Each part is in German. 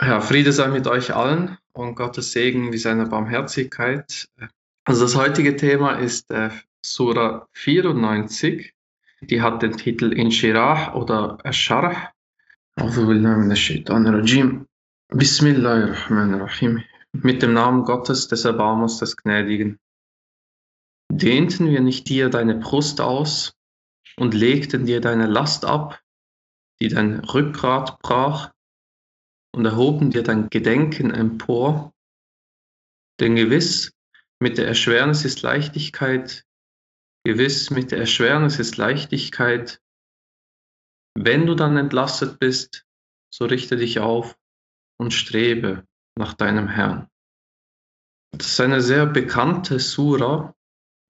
Ja, Friede sei mit euch allen und Gottes Segen wie seine Barmherzigkeit. Also das heutige Thema ist äh, Sura 94. Die hat den Titel Inshirah oder Asharah. Bismillahirrahmanirrahim. Mit dem Namen Gottes, des Erbarmers, des Gnädigen. Dehnten wir nicht dir deine Brust aus und legten dir deine Last ab, die dein Rückgrat brach? Und erhoben dir dein Gedenken empor. Denn gewiss, mit der Erschwernis ist Leichtigkeit, gewiss, mit der Erschwernis ist Leichtigkeit. Wenn du dann entlastet bist, so richte dich auf und strebe nach deinem Herrn. Das ist eine sehr bekannte Sura,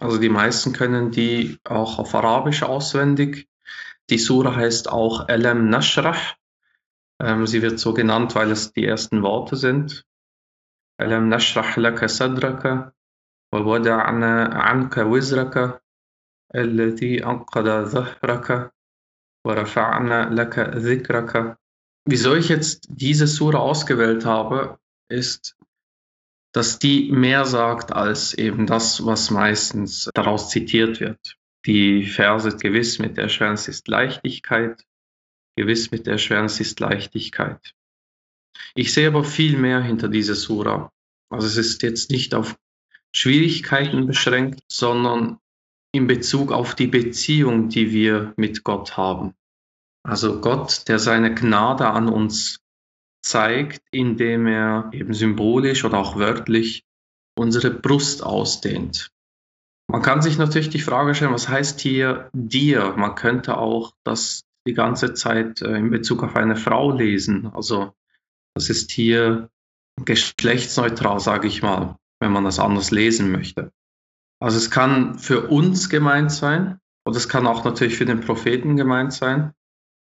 also die meisten können die auch auf Arabisch auswendig. Die Sura heißt auch Elam Nashrah, ähm, sie wird so genannt, weil es die ersten Worte sind. ألم نشرح لك صدرك ووضعنا عنك وزرك الذي أنقض ظهرك ورفعنا لك ذكرك. Wieso ich jetzt diese Sura ausgewählt habe, ist, dass die mehr sagt als eben das, was meistens daraus zitiert wird. Die Verse gewiss mit der Erschwernis ist Leichtigkeit, Gewiss mit Erschwernis ist Leichtigkeit. Ich sehe aber viel mehr hinter dieser Sura. Also es ist jetzt nicht auf Schwierigkeiten beschränkt, sondern in Bezug auf die Beziehung, die wir mit Gott haben. Also Gott, der seine Gnade an uns zeigt, indem er eben symbolisch oder auch wörtlich unsere Brust ausdehnt. Man kann sich natürlich die Frage stellen, was heißt hier dir? Man könnte auch das die ganze Zeit äh, in Bezug auf eine Frau lesen. Also das ist hier geschlechtsneutral, sage ich mal, wenn man das anders lesen möchte. Also es kann für uns gemeint sein und es kann auch natürlich für den Propheten gemeint sein.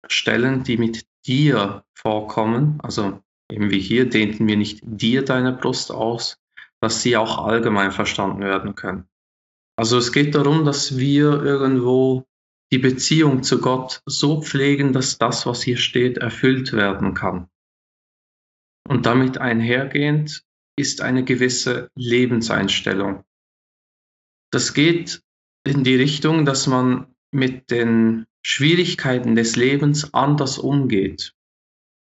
Stellen, die mit dir vorkommen, also eben wie hier, dehnten wir nicht dir deine Brust aus, dass sie auch allgemein verstanden werden können. Also es geht darum, dass wir irgendwo die Beziehung zu Gott so pflegen, dass das, was hier steht, erfüllt werden kann. Und damit einhergehend ist eine gewisse Lebenseinstellung. Das geht in die Richtung, dass man mit den Schwierigkeiten des Lebens anders umgeht.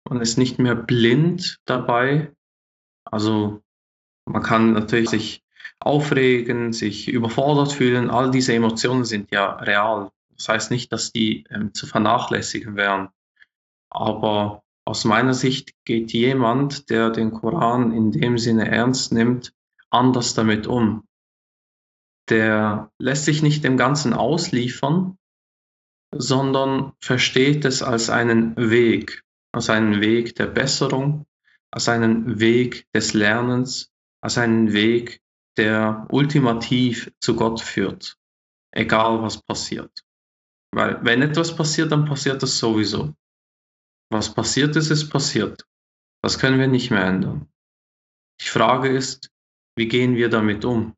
Man ist nicht mehr blind dabei. Also man kann natürlich sich aufregen, sich überfordert fühlen. All diese Emotionen sind ja real. Das heißt nicht, dass die ähm, zu vernachlässigen wären. Aber aus meiner Sicht geht jemand, der den Koran in dem Sinne ernst nimmt, anders damit um. Der lässt sich nicht dem Ganzen ausliefern, sondern versteht es als einen Weg, als einen Weg der Besserung, als einen Weg des Lernens, als einen Weg, der ultimativ zu Gott führt, egal was passiert. Weil wenn etwas passiert, dann passiert das sowieso. Was passiert ist, ist passiert. Das können wir nicht mehr ändern. Die Frage ist, wie gehen wir damit um?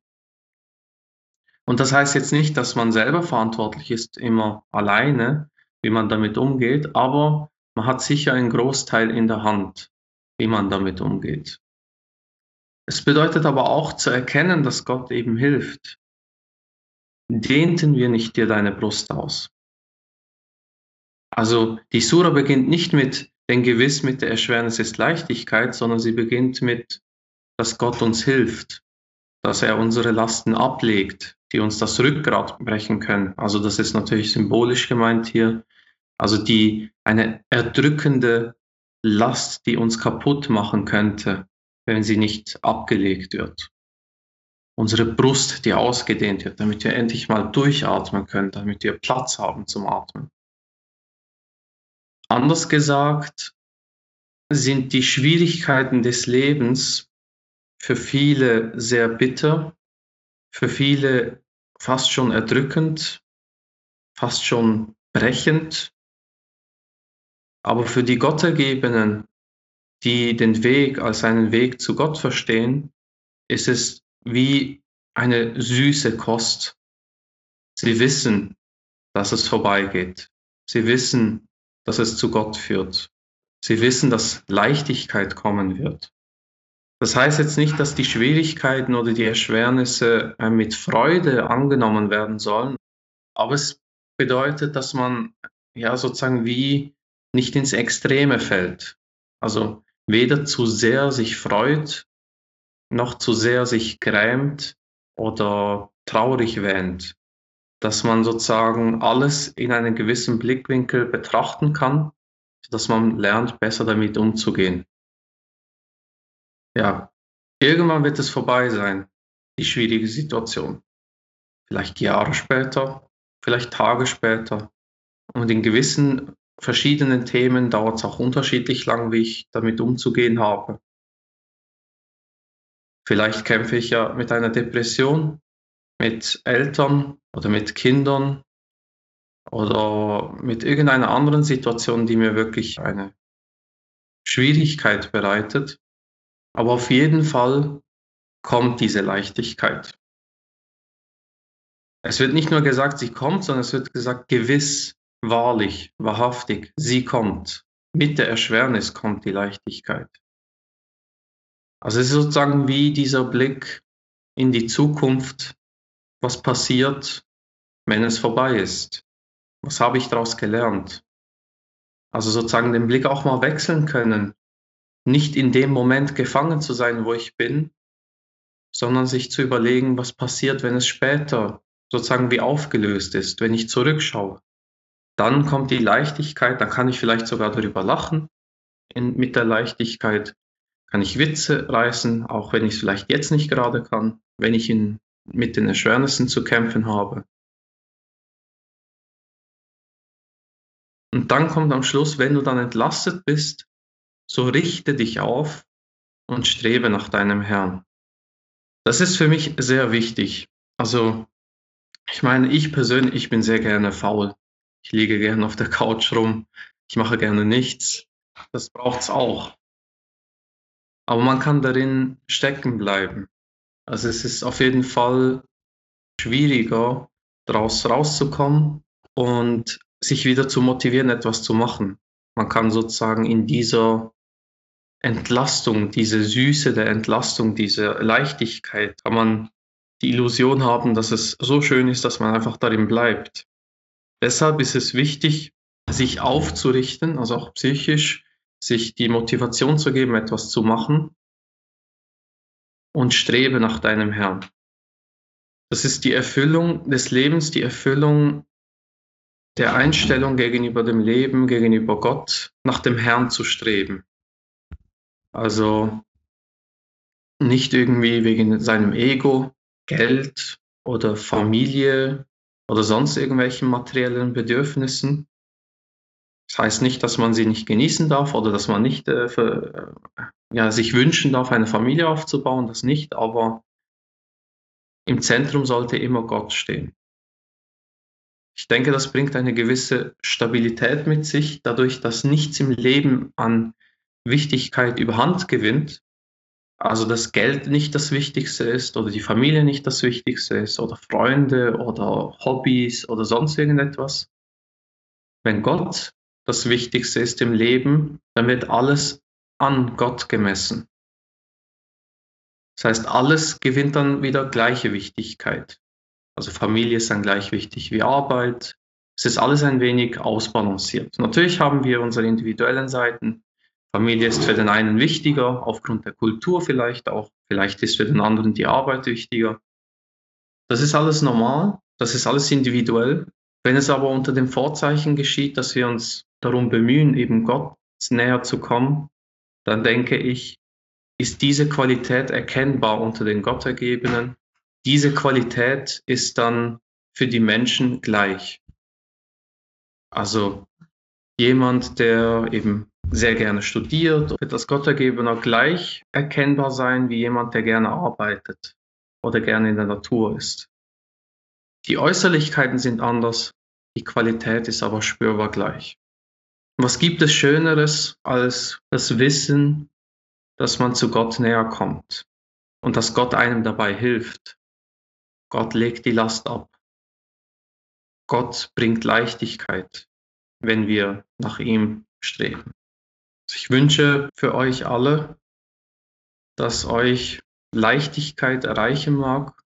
Und das heißt jetzt nicht, dass man selber verantwortlich ist, immer alleine, wie man damit umgeht, aber man hat sicher einen Großteil in der Hand, wie man damit umgeht. Es bedeutet aber auch zu erkennen, dass Gott eben hilft. Dehnten wir nicht dir deine Brust aus? Also die Sura beginnt nicht mit, denn gewiss mit der Erschwernis ist Leichtigkeit, sondern sie beginnt mit, dass Gott uns hilft, dass er unsere Lasten ablegt, die uns das Rückgrat brechen können. Also das ist natürlich symbolisch gemeint hier. Also die eine erdrückende Last, die uns kaputt machen könnte, wenn sie nicht abgelegt wird. Unsere Brust, die ausgedehnt wird, damit wir endlich mal durchatmen können, damit wir Platz haben zum Atmen. Anders gesagt sind die Schwierigkeiten des Lebens für viele sehr bitter, für viele fast schon erdrückend, fast schon brechend. Aber für die Gottergebenen, die den Weg als einen Weg zu Gott verstehen, ist es wie eine süße Kost. Sie wissen, dass es vorbeigeht. Sie wissen, dass es zu Gott führt. Sie wissen, dass Leichtigkeit kommen wird. Das heißt jetzt nicht, dass die Schwierigkeiten oder die Erschwernisse äh, mit Freude angenommen werden sollen, aber es bedeutet, dass man ja sozusagen wie nicht ins Extreme fällt. Also weder zu sehr sich freut, noch zu sehr sich grämt oder traurig wähnt. Dass man sozusagen alles in einem gewissen Blickwinkel betrachten kann, dass man lernt, besser damit umzugehen ja, irgendwann wird es vorbei sein, die schwierige Situation. Vielleicht Jahre später, vielleicht Tage später. Und in gewissen verschiedenen Themen dauert es auch unterschiedlich lang, wie ich damit umzugehen habe. Vielleicht kämpfe ich ja mit einer Depression, mit Eltern oder mit Kindern oder mit irgendeiner anderen Situation, die mir wirklich eine Schwierigkeit bereitet. Aber auf jeden Fall kommt diese Leichtigkeit. Es wird nicht nur gesagt, sie kommt, sondern es wird gesagt, gewiss, wahrlich, wahrhaftig, sie kommt. Mit der Erschwernis kommt die Leichtigkeit. Also es ist sozusagen wie dieser Blick in die Zukunft, was passiert, wenn es vorbei ist. Was habe ich daraus gelernt? Also sozusagen den Blick auch mal wechseln können nicht in dem Moment gefangen zu sein, wo ich bin, sondern sich zu überlegen, was passiert, wenn es später sozusagen wie aufgelöst ist, wenn ich zurückschaue. Dann kommt die Leichtigkeit, dann kann ich vielleicht sogar darüber lachen. In, mit der Leichtigkeit kann ich Witze reißen, auch wenn ich es vielleicht jetzt nicht gerade kann, wenn ich in, mit den Erschwernissen zu kämpfen habe. Und dann kommt am Schluss, wenn du dann entlastet bist, so richte dich auf und strebe nach deinem Herrn. Das ist für mich sehr wichtig. Also, ich meine, ich persönlich, ich bin sehr gerne faul. Ich liege gerne auf der Couch rum. Ich mache gerne nichts. Das braucht es auch. Aber man kann darin stecken bleiben. Also es ist auf jeden Fall schwieriger, daraus rauszukommen und sich wieder zu motivieren, etwas zu machen. Man kann sozusagen in dieser Entlastung, diese Süße der Entlastung, diese Leichtigkeit, kann man die Illusion haben, dass es so schön ist, dass man einfach darin bleibt. Deshalb ist es wichtig, sich aufzurichten, also auch psychisch, sich die Motivation zu geben, etwas zu machen und strebe nach deinem Herrn. Das ist die Erfüllung des Lebens, die Erfüllung der Einstellung gegenüber dem Leben, gegenüber Gott, nach dem Herrn zu streben. Also nicht irgendwie wegen seinem Ego, Geld oder Familie oder sonst irgendwelchen materiellen Bedürfnissen. Das heißt nicht, dass man sie nicht genießen darf oder dass man nicht äh, für, äh, ja, sich wünschen darf, eine Familie aufzubauen, das nicht, aber im Zentrum sollte immer Gott stehen. Ich denke, das bringt eine gewisse Stabilität mit sich, dadurch, dass nichts im Leben an Wichtigkeit überhand gewinnt, also das Geld nicht das Wichtigste ist oder die Familie nicht das Wichtigste ist oder Freunde oder Hobbys oder sonst irgendetwas. Wenn Gott das Wichtigste ist im Leben, dann wird alles an Gott gemessen. Das heißt, alles gewinnt dann wieder gleiche Wichtigkeit. Also Familie ist dann gleich wichtig wie Arbeit. Es ist alles ein wenig ausbalanciert. Natürlich haben wir unsere individuellen Seiten, Familie ist für den einen wichtiger, aufgrund der Kultur vielleicht auch. Vielleicht ist für den anderen die Arbeit wichtiger. Das ist alles normal, das ist alles individuell. Wenn es aber unter dem Vorzeichen geschieht, dass wir uns darum bemühen, eben Gott näher zu kommen, dann denke ich, ist diese Qualität erkennbar unter den Gottergebenen. Diese Qualität ist dann für die Menschen gleich. Also jemand, der eben sehr gerne studiert, wird das Gottergebener gleich erkennbar sein wie jemand, der gerne arbeitet oder gerne in der Natur ist. Die Äußerlichkeiten sind anders, die Qualität ist aber spürbar gleich. Was gibt es Schöneres als das Wissen, dass man zu Gott näher kommt und dass Gott einem dabei hilft? Gott legt die Last ab. Gott bringt Leichtigkeit, wenn wir nach ihm streben. Ich wünsche für euch alle, dass euch Leichtigkeit erreichen mag,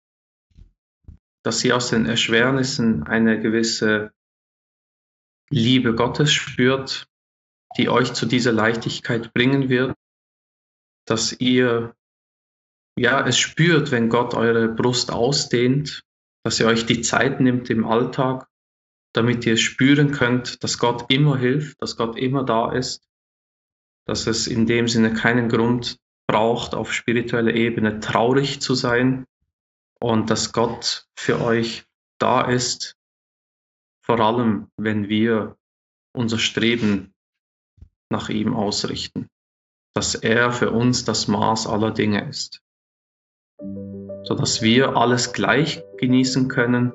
dass ihr aus den Erschwernissen eine gewisse Liebe Gottes spürt, die euch zu dieser Leichtigkeit bringen wird, dass ihr ja es spürt, wenn Gott eure Brust ausdehnt, dass ihr euch die Zeit nimmt im Alltag, damit ihr spüren könnt, dass Gott immer hilft, dass Gott immer da ist, dass es in dem Sinne keinen Grund braucht, auf spiritueller Ebene traurig zu sein und dass Gott für euch da ist, vor allem wenn wir unser Streben nach ihm ausrichten, dass er für uns das Maß aller Dinge ist, sodass wir alles gleich genießen können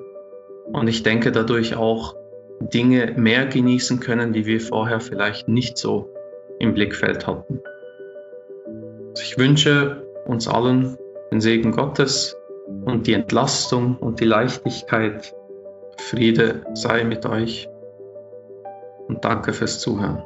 und ich denke dadurch auch Dinge mehr genießen können, die wir vorher vielleicht nicht so im Blickfeld hatten. Also ich wünsche uns allen den Segen Gottes und die Entlastung und die Leichtigkeit. Friede sei mit euch und danke fürs Zuhören.